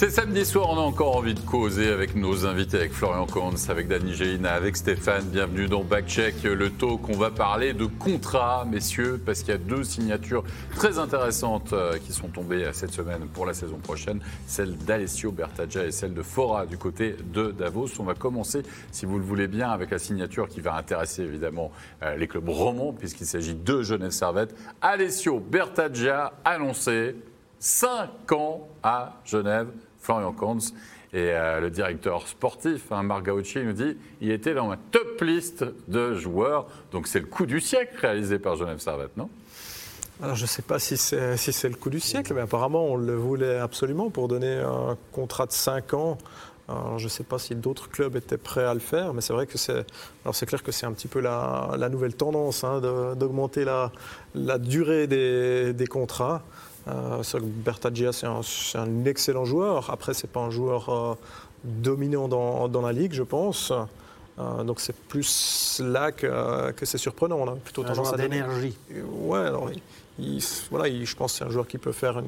C'est samedi soir, on a encore envie de causer avec nos invités, avec Florian Kantz, avec Dani Gélina, avec Stéphane. Bienvenue dans Backcheck, le talk. On va parler de contrats, messieurs, parce qu'il y a deux signatures très intéressantes euh, qui sont tombées euh, cette semaine pour la saison prochaine. Celle d'Alessio Bertaggia et celle de Fora du côté de Davos. On va commencer, si vous le voulez bien, avec la signature qui va intéresser évidemment euh, les clubs romans, puisqu'il s'agit de Genève Servette. Alessio Bertaggia annoncé 5 ans à Genève Florian Kantz. Et euh, le directeur sportif, hein, Marc nous dit il était dans ma top liste de joueurs. Donc c'est le coup du siècle réalisé par Genève Servette, non? Alors, je ne sais pas si c'est le coup du siècle, mais apparemment, on le voulait absolument pour donner un contrat de 5 ans. Je ne sais pas si d'autres clubs étaient prêts à le faire, mais c'est vrai que c'est. Alors, c'est clair que c'est un petit peu la, nouvelle tendance hein, d'augmenter la, la, durée des, des contrats. Euh, Bertaggia, c'est un, excellent joueur. Après, c'est pas un joueur euh, dominant dans, la ligue, je pense. Euh, donc c'est plus là que, c'est surprenant. On a plutôt un à d'énergie. Ouais, alors, voilà, je pense que c'est un joueur qui peut faire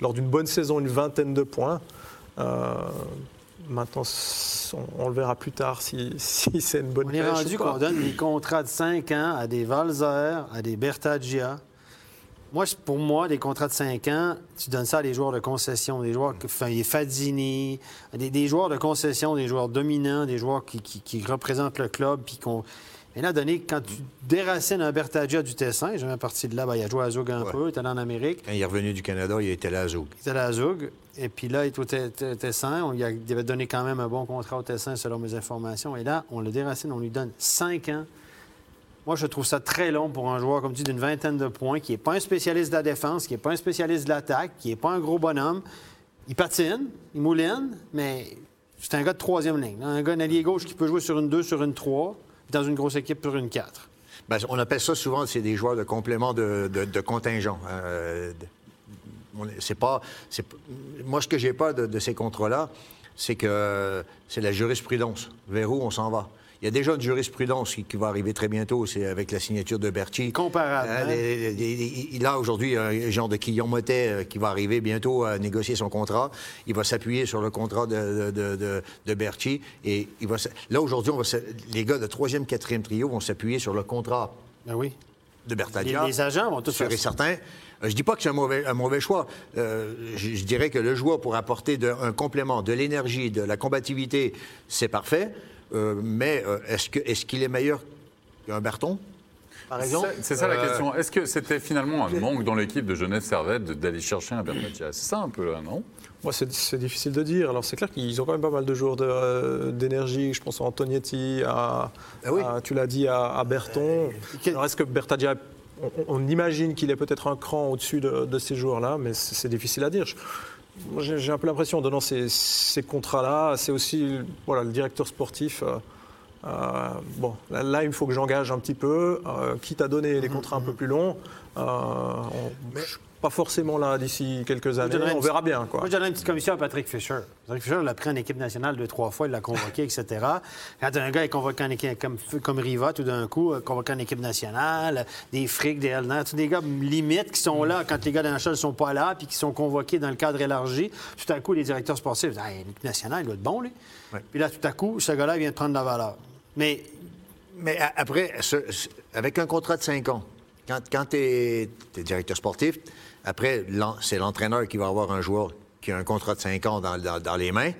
lors d'une bonne saison une vingtaine de points. Maintenant, on, le verra plus tard si, c'est une bonne On est rendu qu'on donne des contrats de 5 ans à des Valzer, à des Bertaggia, moi, pour moi, des contrats de 5 ans, tu donnes ça à des joueurs de concession, des joueurs, enfin, les Fadini, des, joueurs de concession, des joueurs dominants, des joueurs qui, représentent le club, puis qu'on. Et là, donné, quand tu déracines un Bertagia du Tessin, jamais parti de là, ben, il a joué à Zug un peu, il est allé en Amérique. Quand il est revenu du Canada, il était là à Zug. Il était là à Zug. Et puis là, il était au Tessin. On lui avait donné quand même un bon contrat au Tessin, selon mes informations. Et là, on le déracine, on lui donne 5 ans moi, je trouve ça très long pour un joueur, comme tu dis, d'une vingtaine de points, qui n'est pas un spécialiste de la défense, qui n'est pas un spécialiste de l'attaque, qui n'est pas un gros bonhomme. Il patine, il mouline, mais c'est un gars de troisième ligne. Un gars allié gauche qui peut jouer sur une 2, sur une 3, dans une grosse équipe sur une 4. Bien, on appelle ça souvent, c'est des joueurs de complément de, contingent. Euh, c'est pas, moi, ce que j'ai pas de, de ces contrats-là, c'est que c'est la jurisprudence. Vers où on s'en va? Il y a déjà une jurisprudence qui, va arriver très bientôt, c'est avec la signature de Berti. Comparable. Euh, hein? il a aujourd'hui un genre de Quillon Motet euh, qui va arriver bientôt à négocier son contrat. Il va s'appuyer sur le contrat de, de, Et il va, là, aujourd'hui, les gars de troisième, quatrième trio vont s'appuyer sur le contrat ben oui. de Bertalia. Les, agents vont tous faire certain. Euh, je dis pas que c'est un mauvais, un mauvais choix. je, dirais que le joueur pour apporter un complément, de l'énergie, de la combativité, c'est parfait. Euh, mais euh, est-ce qu'il est, qu'il est meilleur qu'un Berton par exemple? C'est ça la euh, question. Est-ce que c'était finalement un manque dans l'équipe de Genève Servette d'aller chercher un Bertaggia C'est ça un peu là, non? Moi, c'est difficile de dire. Alors, c'est clair qu'ils ont quand même pas mal de joueurs d'énergie. Je pense à Antonietti, à, ah tu l'as dit, à, Berton. Alors, est-ce que Bertaggia on, imagine qu'il est peut-être un cran au-dessus de, ces joueurs-là, mais c'est difficile à dire. J'ai un peu l'impression, en donnant ces, contrats-là, c'est aussi voilà, le directeur sportif. Euh, euh, bon, là, il faut que j'engage un petit peu, euh, quitte à donner les contrats un peu plus longs. On, pas forcément là d'ici quelques années. On verra bien. Quoi. Moi, je donne une petite commission à Patrick Fischer. Patrick Fischer l'a pris en équipe nationale deux, trois fois, il l'a convoqué, etc. Quand un gars est convoqué en équipe comme, comme Riva, tout d'un coup, euh, convoqué en équipe nationale, des frics, des Elner, tous des gars limites qui sont là quand les gars d'un ne sont pas là, puis qui sont convoqués dans le cadre élargi. Tout à coup, les directeurs sportifs disent l'équipe nationale, il doit être bon, lui. Puis là, tout à coup, ce gars-là vient de prendre la valeur. Mais. Mais après, avec un contrat de cinq ans, quand, quand tu es, directeur sportif, après, c'est l'entraîneur qui va avoir un joueur qui a un contrat de 5 ans dans, les mains.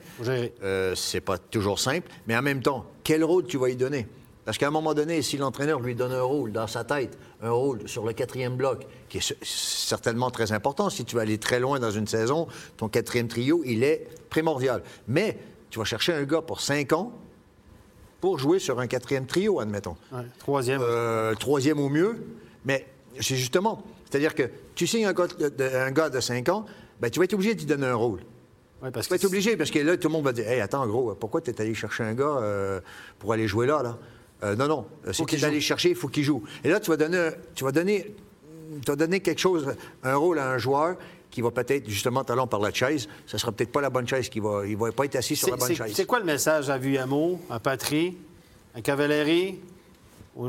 Euh, c'est pas toujours simple. Mais en même temps, quel rôle tu vas lui donner? Parce qu'à un moment donné, si l'entraîneur lui donne un rôle dans sa tête, un rôle sur le quatrième bloc, qui est certainement très important, si tu veux aller très loin dans une saison, ton quatrième trio, il est primordial. Mais tu vas chercher un gars pour 5 ans pour jouer sur un quatrième trio, admettons. troisième. Euh, troisième au mieux. Mais c'est justement, c'est-à-dire que tu signes un gars de, 5 ans, ben, tu vas être obligé de lui donner un rôle. parce tu vas être obligé, parce que là, tout le monde va dire Hey, attends, gros, pourquoi tu es allé chercher un gars euh, pour aller jouer là, là? Euh, Non, non. Si tu es allé chercher, il faut qu'il joue. Et là, tu vas donner, tu vas donner, tu vas donner quelque chose, un rôle à un joueur qui va peut-être, justement, talent par la chaise. Ce ne sera peut-être pas la bonne chaise qui va. Il va pas être assis sur la bonne chaise. C'est quoi le message à Vuyamo, à Patry, à Cavalerie,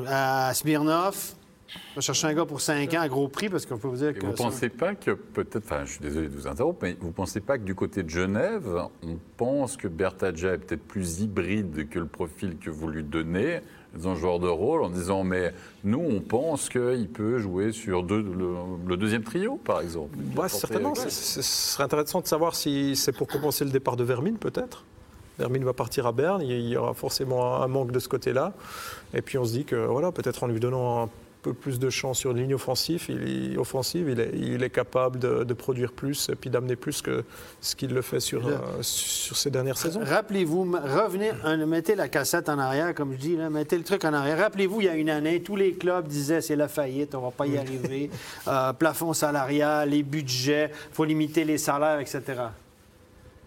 à Smirnov? On va chercher un gars pour 5 ans à gros prix parce qu'on peut vous dire que. Vous ne pensez pas que peut-être, enfin je suis désolé de vous interrompre, mais vous ne pensez pas que du côté de Genève, on pense que Bertadja est peut-être plus hybride que le profil que vous lui donnez un joueur de rôle en disant mais nous on pense qu'il peut jouer sur deux, le, deuxième trio par exemple. Ouais, certainement. Ce serait intéressant de savoir si c'est pour compenser le départ de Vermine peut-être. Vermine va partir à Berne, il y aura forcément un manque de ce côté-là. Et puis on se dit que voilà, peut-être en lui donnant un peu plus de chance sur une ligne offensive, il est, offensive, il est, il est capable de, produire plus et puis d'amener plus que ce qu'il le fait sur, euh, sur ces dernières saisons. Rappelez-vous, revenez, mettez la cassette en arrière, comme je dis, là, mettez le truc en arrière. Rappelez-vous, il y a une année, tous les clubs disaient c'est la faillite, on ne va pas y arriver, euh, plafond salarial, les budgets, il faut limiter les salaires, etc.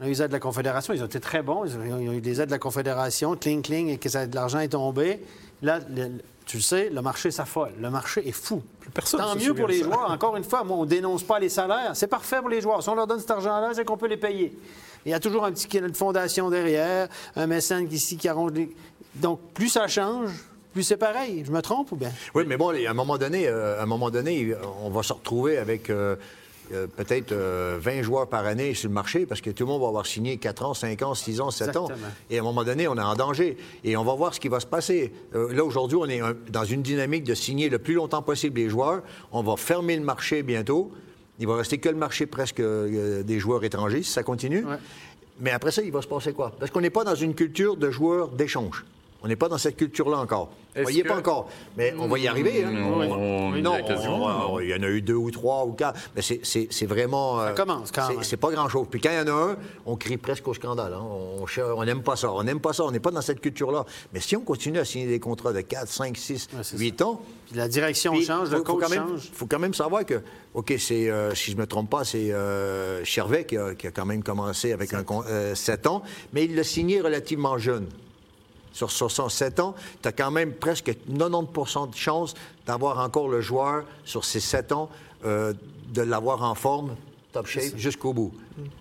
On a eu les aides de la Confédération, ils ont été très bons. Ils ont eu des aides de la Confédération, cling, cling, et que ça, de l'argent est tombé. Là, tu le sais, le marché s'affole. Le marché est fou. personne Tant mieux pour les joueurs. Encore une fois, moi, on ne dénonce pas les salaires. C'est parfait pour les joueurs. Si on leur donne cet argent-là, c'est qu'on peut les payer. Il y a toujours un petit une fondation derrière, un mécène ici qui arrange les... Donc, plus ça change, plus c'est pareil. Je me trompe ou bien? Oui, mais bon, à un moment donné, euh, à un moment donné on va se retrouver avec... Euh, euh, peut-être 20 euh, joueurs par année sur le marché parce que tout le monde va avoir signé 4 ans, 5 ans, 6 ans, 7 ans. Et à un moment donné, on est en danger. Et on va voir ce qui va se passer. Euh, là, aujourd'hui, on est dans une dynamique de signer le plus longtemps possible les joueurs. On va fermer le marché bientôt. Il va rester que le marché presque des joueurs étrangers si ça continue. Mais après ça, il va se passer quoi? Parce qu'on n'est pas dans une culture de joueurs d'échange. On n'est pas dans cette culture-là encore. On n'y est pas encore. Mais on va y arriver. Hein? non, il y en a eu deux ou trois ou quatre. Mais c'est vraiment. Ça euh, commence quand même. C'est pas grand-chose. Puis quand il y en a un, on crie presque au scandale. Hein. On n'aime pas ça. On n'aime pas ça. On n'est pas dans cette culture-là. Mais si on continue à signer des contrats de 4, 5, 6, 8 ans. la direction change, le coach change. Il faut quand même savoir que, OK, c'est, euh, si je ne me trompe pas, c'est euh, Chervet qui a, quand même commencé avec 7 un, 7 ans, mais il l'a signé relativement jeune sur 67 ans, tu as quand même presque 90% de chances d'avoir encore le joueur sur ces 7 ans, euh, de l'avoir en forme, top shape, jusqu'au bout.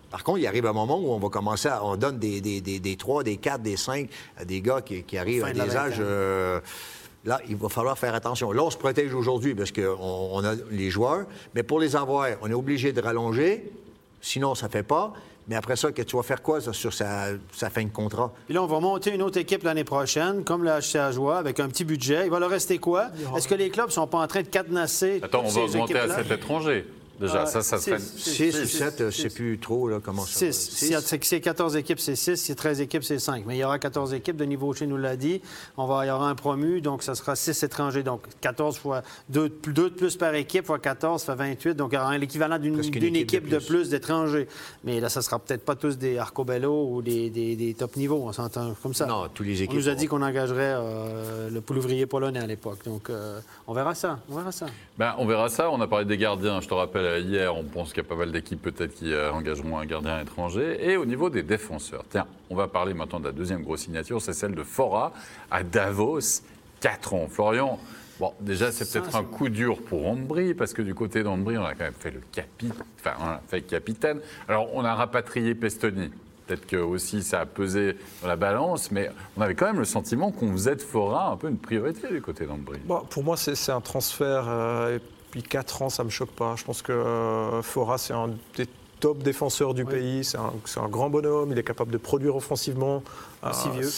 Par contre, il arrive un moment où on va commencer à. On donne des, des, des, 3, des 4, des 5 à des gars qui, arrivent à des âges. Euh, là, il va falloir faire attention. Là, on se protège aujourd'hui parce qu'on on a les joueurs, mais pour les avoir, on est obligé de rallonger. Sinon, ça ne fait pas. Mais après ça, que tu vas faire quoi sur sa, fin de contrat? Puis là, on va monter une autre équipe l'année prochaine, comme le HCA Joie, avec un petit budget. Il va leur rester quoi? Est-ce que les clubs ne sont pas en train de cadenasser? Attends, on va augmenter à cet étranger. Déjà, ça, ça serait. 6 ou 7, je ne sais plus trop là, comment ça 6. Si c'est 14 équipes, c'est 6. Si c'est 13 équipes, c'est 5. Mais il y aura 14 équipes. De niveau chez nous l'a dit. On va, il y aura un promu, donc ça sera 6 étrangers. Donc 14 fois 2, de plus par équipe, fois 14, ça fait 28. Donc il y aura l'équivalent d'une équipe, de plus, d'étrangers. Mais là, ça ne sera peut-être pas tous des Arcobello ou des, des, top niveaux. On s'entend comme ça. Non, tous les équipes. On nous a dit qu'on engagerait euh, le poule ouvrier polonais à l'époque. Donc euh, on verra ça. On verra ça. Ben, on verra ça. On a parlé des gardiens. Je te rappelle, hier, on pense qu'il y a pas mal d'équipes peut-être qui euh, engageront un gardien étranger. Et au niveau des défenseurs, tiens, on va parler maintenant de la deuxième grosse signature, c'est celle de Fora à Davos, 4 ans. Florian, Bon, déjà, c'est peut-être un coup dur pour Ambry, parce que du côté d'Ambry, on a quand même fait le enfin, fait capitaine. Alors, on a rapatrié Pestoni. Peut-être que aussi ça a pesé dans la balance, mais on avait quand même le sentiment qu'on faisait de Fora un peu une priorité du côté d'Ambry. Bon, pour moi, c'est un transfert. Euh, depuis 4 ans, ça ne me choque pas. Je pense que euh, Fora, c'est un des top défenseurs du pays. C'est un, un, grand bonhomme. Il est capable de produire offensivement. Pas si vieux.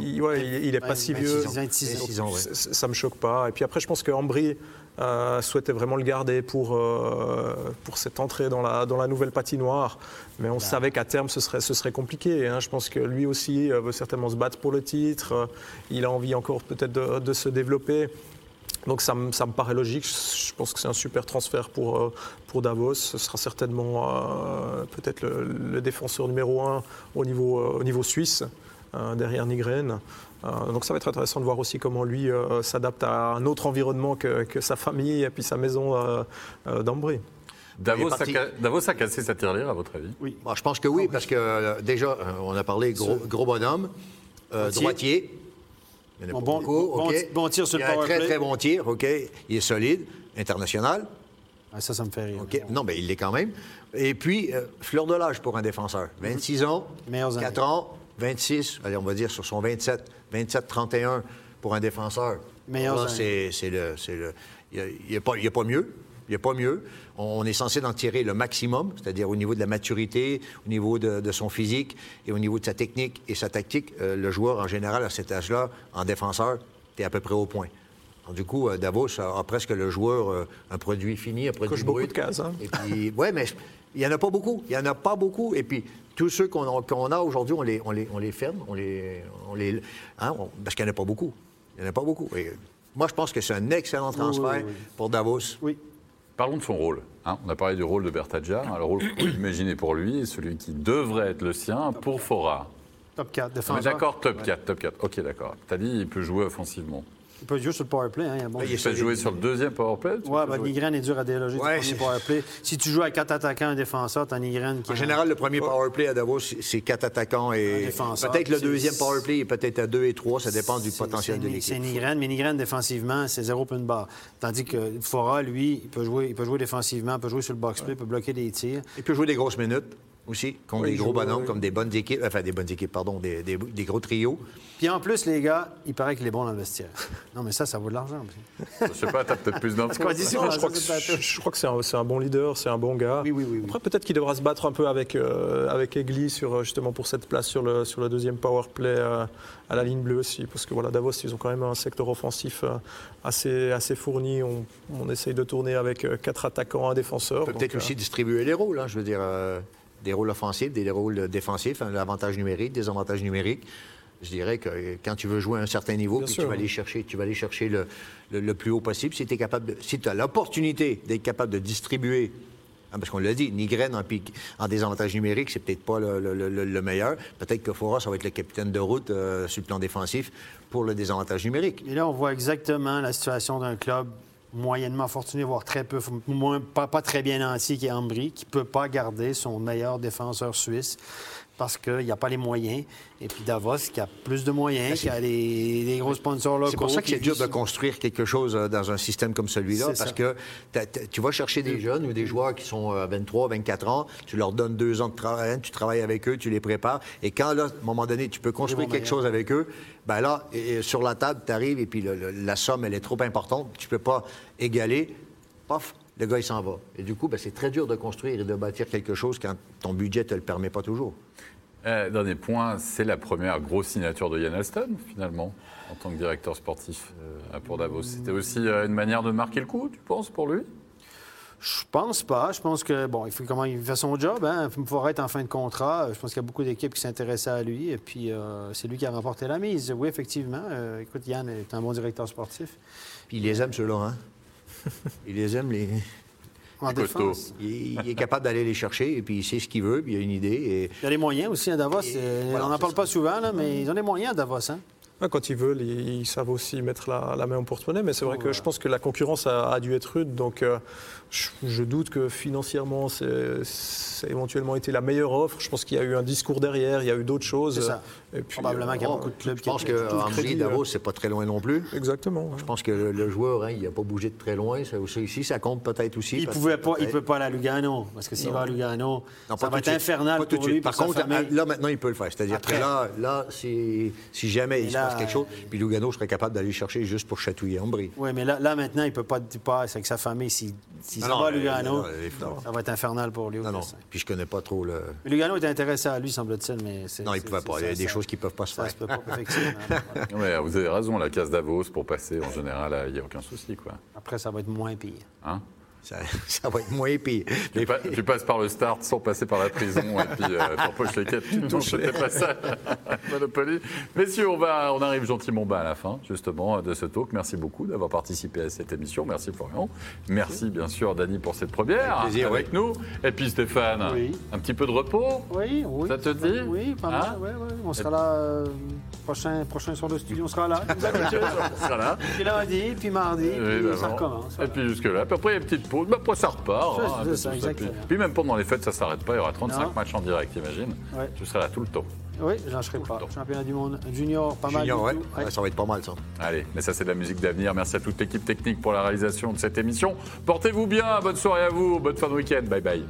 Il, il, est pas si vieux. 26 ans, Ça ne me choque pas. Et puis après, je pense que Ambry euh, souhaitait vraiment le garder pour, euh, pour cette entrée dans la, dans la nouvelle patinoire. Mais on bah. savait qu'à terme, ce serait, ce serait compliqué. Hein. Je pense que lui aussi veut certainement se battre pour le titre. Il a envie encore peut-être de, de se développer. Donc ça me, paraît logique. Je pense que c'est un super transfert pour, euh, pour Davos. Ce sera certainement euh, peut-être le, défenseur numéro un au niveau, euh, au niveau suisse, derrière Nigren. donc ça va être intéressant de voir aussi comment lui s'adapte à un autre environnement que, sa famille et puis sa maison d'Ambry. Davos, a, cassé sa tirelire, à votre avis? Oui. je pense que oui, parce que déjà, on a parlé gros, gros bonhomme, droitier bon, tir sur le power un très, très bon tir, OK. Il est solide, international. Ah, ça, ça me fait rire. Non, mais il l'est quand même. Et puis, euh, fleur de l'âge pour un défenseur. 26 ans, 4 ans, 26, allez, on va dire sur son 27, 27-31 pour un défenseur. Meilleur c'est le, le, Il n'y a, a, pas mieux. Il n'y a pas mieux. On est censé en tirer le maximum, c'est-à-dire au niveau de la maturité, au niveau de, son physique et au niveau de sa technique et sa tactique. Euh, le joueur, en général, à cet âge-là, en défenseur, tu es à peu près au point. du coup, euh, Davos a, presque le joueur euh, un produit fini, un produit Coche beaucoup de cases. Hein? oui, mais il n'y en a pas beaucoup. Il n'y en a pas beaucoup. Et puis, tous ceux qu'on a, aujourd'hui, on les, on, les, on les ferme, on les, on les, hein, parce qu'il n'y en a pas beaucoup. Il n'y en a pas beaucoup. Et moi, je pense que c'est un excellent transfert pour Davos. Oui. Parlons de son rôle. Hein. On a parlé du rôle de Bertaggia, le rôle qu'on imaginer pour lui, celui qui devrait être le sien pour Fora. Top 4, défenseur. D'accord, top 4, top 4. Ok, d'accord. Tu as dit il peut jouer offensivement. Il peut jouer sur le powerplay. Hein, bon il peut jouer sur le deuxième powerplay Oui, ben, Nigren est dur à déloger ouais, du premier powerplay. Si tu joues à quatre attaquants, un défenseur, tu as Nigren qui. En général, le premier powerplay à Davos, c'est quatre attaquants et. Peut-être le deuxième powerplay est peut-être à deux et trois, ça dépend du potentiel de l'équipe. C'est Nigren, mais Nigren défensivement, c'est zéro point de barre. Tandis que Fora, lui, il peut jouer, il peut jouer défensivement, il peut jouer sur le box-play, il peut bloquer des tirs. Il peut jouer des grosses minutes aussi, contre des gros bonhommes, comme des bonnes équipes, enfin des bonnes équipes, pardon, des, des, gros trios. Puis en plus, les gars, il paraît qu'il est bon dans le vestiaire. Non, mais ça, ça vaut de l'argent. je sais pas, t'as peut-être plus d'infos. je, crois que, je crois que c'est un, un, bon leader, c'est un bon gars. Oui, oui, oui, Après, peut-être qu'il devra se battre un peu avec, euh, avec Egli sur, euh, justement pour cette place sur le, sur le deuxième power play euh, à la ligne bleue aussi, parce que voilà, Davos, ils ont quand même un secteur offensif assez, assez fourni. On, on essaye de tourner avec quatre attaquants, un défenseur. Peut-être aussi distribuer les rôles, hein, je veux dire des rôles offensifs, des rôles défensifs, un avantage numérique, des avantages numériques. Je dirais que quand tu veux jouer à un certain niveau, puis tu vas aller chercher, tu vas aller chercher le, plus haut possible. Si tu capable, si as l'opportunité d'être capable de distribuer hein, parce qu'on l'a dit, Nigren en, en désavantage numérique, c'est peut-être pas le, meilleur. Peut-être que Fora, ça va être le capitaine de route euh, sur le plan défensif pour le désavantage numérique. Et là, on voit exactement la situation d'un club moyennement fortuné, voire très peu, moins, pas, très bien nanti, qui est qui ne peut pas garder son meilleur défenseur suisse parce qu'il n'y a pas les moyens. Et puis Davos, qui a plus de moyens, qui a des, gros sponsors locaux. C'est pour ça que c'est dur de construire quelque chose euh, dans un système comme celui-là, parce que tu vas chercher des jeunes ou des joueurs qui sont à 23, 24 ans, tu leur donnes deux ans de travail, tu travailles avec eux, tu les prépares, et quand, là, à un moment donné, tu peux construire quelque chose avec eux, ben là, sur la table, tu arrives, et puis la somme, elle est trop importante, tu ne peux pas égaler, paf, le gars, il s'en va. Et du coup, ben, c'est très dur de construire et de bâtir quelque chose quand ton budget ne te le permet pas toujours. Euh, dernier point, c'est la première grosse signature de Yann Alston, finalement, en tant que directeur sportif euh, pour Davos. C'était aussi euh, une manière de marquer le coup, tu penses, pour lui? Je pense pas. Je pense que, bon, il faut comment il fait son job. Hein. Il faut être en fin de contrat. Je pense qu'il y a beaucoup d'équipes qui s'intéressaient à lui. Et puis, c'est lui qui a remporté la mise. Oui, effectivement. écoute, Yann est un bon directeur sportif. Puis il les aime, ceux-là, hein? il les aime, les. En défense. Il, est capable d'aller les chercher et puis il sait ce qu'il veut, puis il a une idée. Et... Il a les moyens aussi à Davos. on n'en parle pas souvent, là, mais ils ont les moyens à Davos. Hein? Quand ils veulent, ils, savent aussi mettre la, main au porte-monnaie, mais c'est vrai que je pense que la concurrence a, dû être rude, donc euh, je, doute que financièrement, c'est éventuellement été la meilleure offre. Je pense qu'il y a eu un discours derrière, il y a eu d'autres choses. Ça. Et puis, Probablement qu'il y a beaucoup de clubs Je pense que Davos, c'est pas très loin non plus. Exactement. Je pense que le, joueur, hein, il n'a pas bougé de très loin. Ça, ici, ça compte peut-être aussi. Il ne pas, il peut pas aller à Lugano, parce que s'il va à Lugano, ça va être infernal pour lui. Par contre, là maintenant, il peut le faire. C'est-à-dire que là, là, si, jamais il se quelque chose, puis Lugano serait capable d'aller chercher juste pour chatouiller Ambry. Oui, mais là, là maintenant, il ne peut pas, pas avec sa famille. S'il si, va à Lugano, ça va être infernal pour lui. Non, non. Puis je connais pas trop le. Lugano est intéressé à lui, semble-t-il, mais Non, il ne pouvait pas. Il y a des choses qui ne peuvent pas se faire. vous avez raison, la case Davos, pour passer, en général, il n'y a aucun souci. Quoi. Après, ça va être moins pire. Hein? ça, va être moins pire. Tu, passes par le start sans passer par la prison et puis euh, t'empoches les quêtes, tu touches pas ça. Monopoly. Messieurs, on, va, on arrive gentiment bas à la fin, justement, de ce talk. Merci beaucoup d'avoir participé à cette émission. Merci Florian. Merci bien sûr Dani pour cette première avec, avec nous. Et puis Stéphane, un petit peu de repos Oui, oui. Ça te dit Oui, pas mal. Hein on sera là, euh, prochain, prochain sur le studio, on sera là. on sera là. Puis lundi, puis mardi, puis ça recommence. Et puis jusque-là. Puis après, il y a une petite pause. Bah, après, ça repart. Hein, puis, même pendant les fêtes, ça ne s'arrête pas. Il y aura 35 matchs en direct, imagine. Tu seras là tout le temps. Oui, je lâcherai pas. Championnat du monde junior, pas mal. Junior, ouais. Ça va être pas mal, ça. Allez, mais ça, c'est de la musique d'avenir. Merci à toute l'équipe technique pour la réalisation de cette émission. Portez-vous bien. Bonne soirée à vous. Bonne fin de week-end. Bye bye.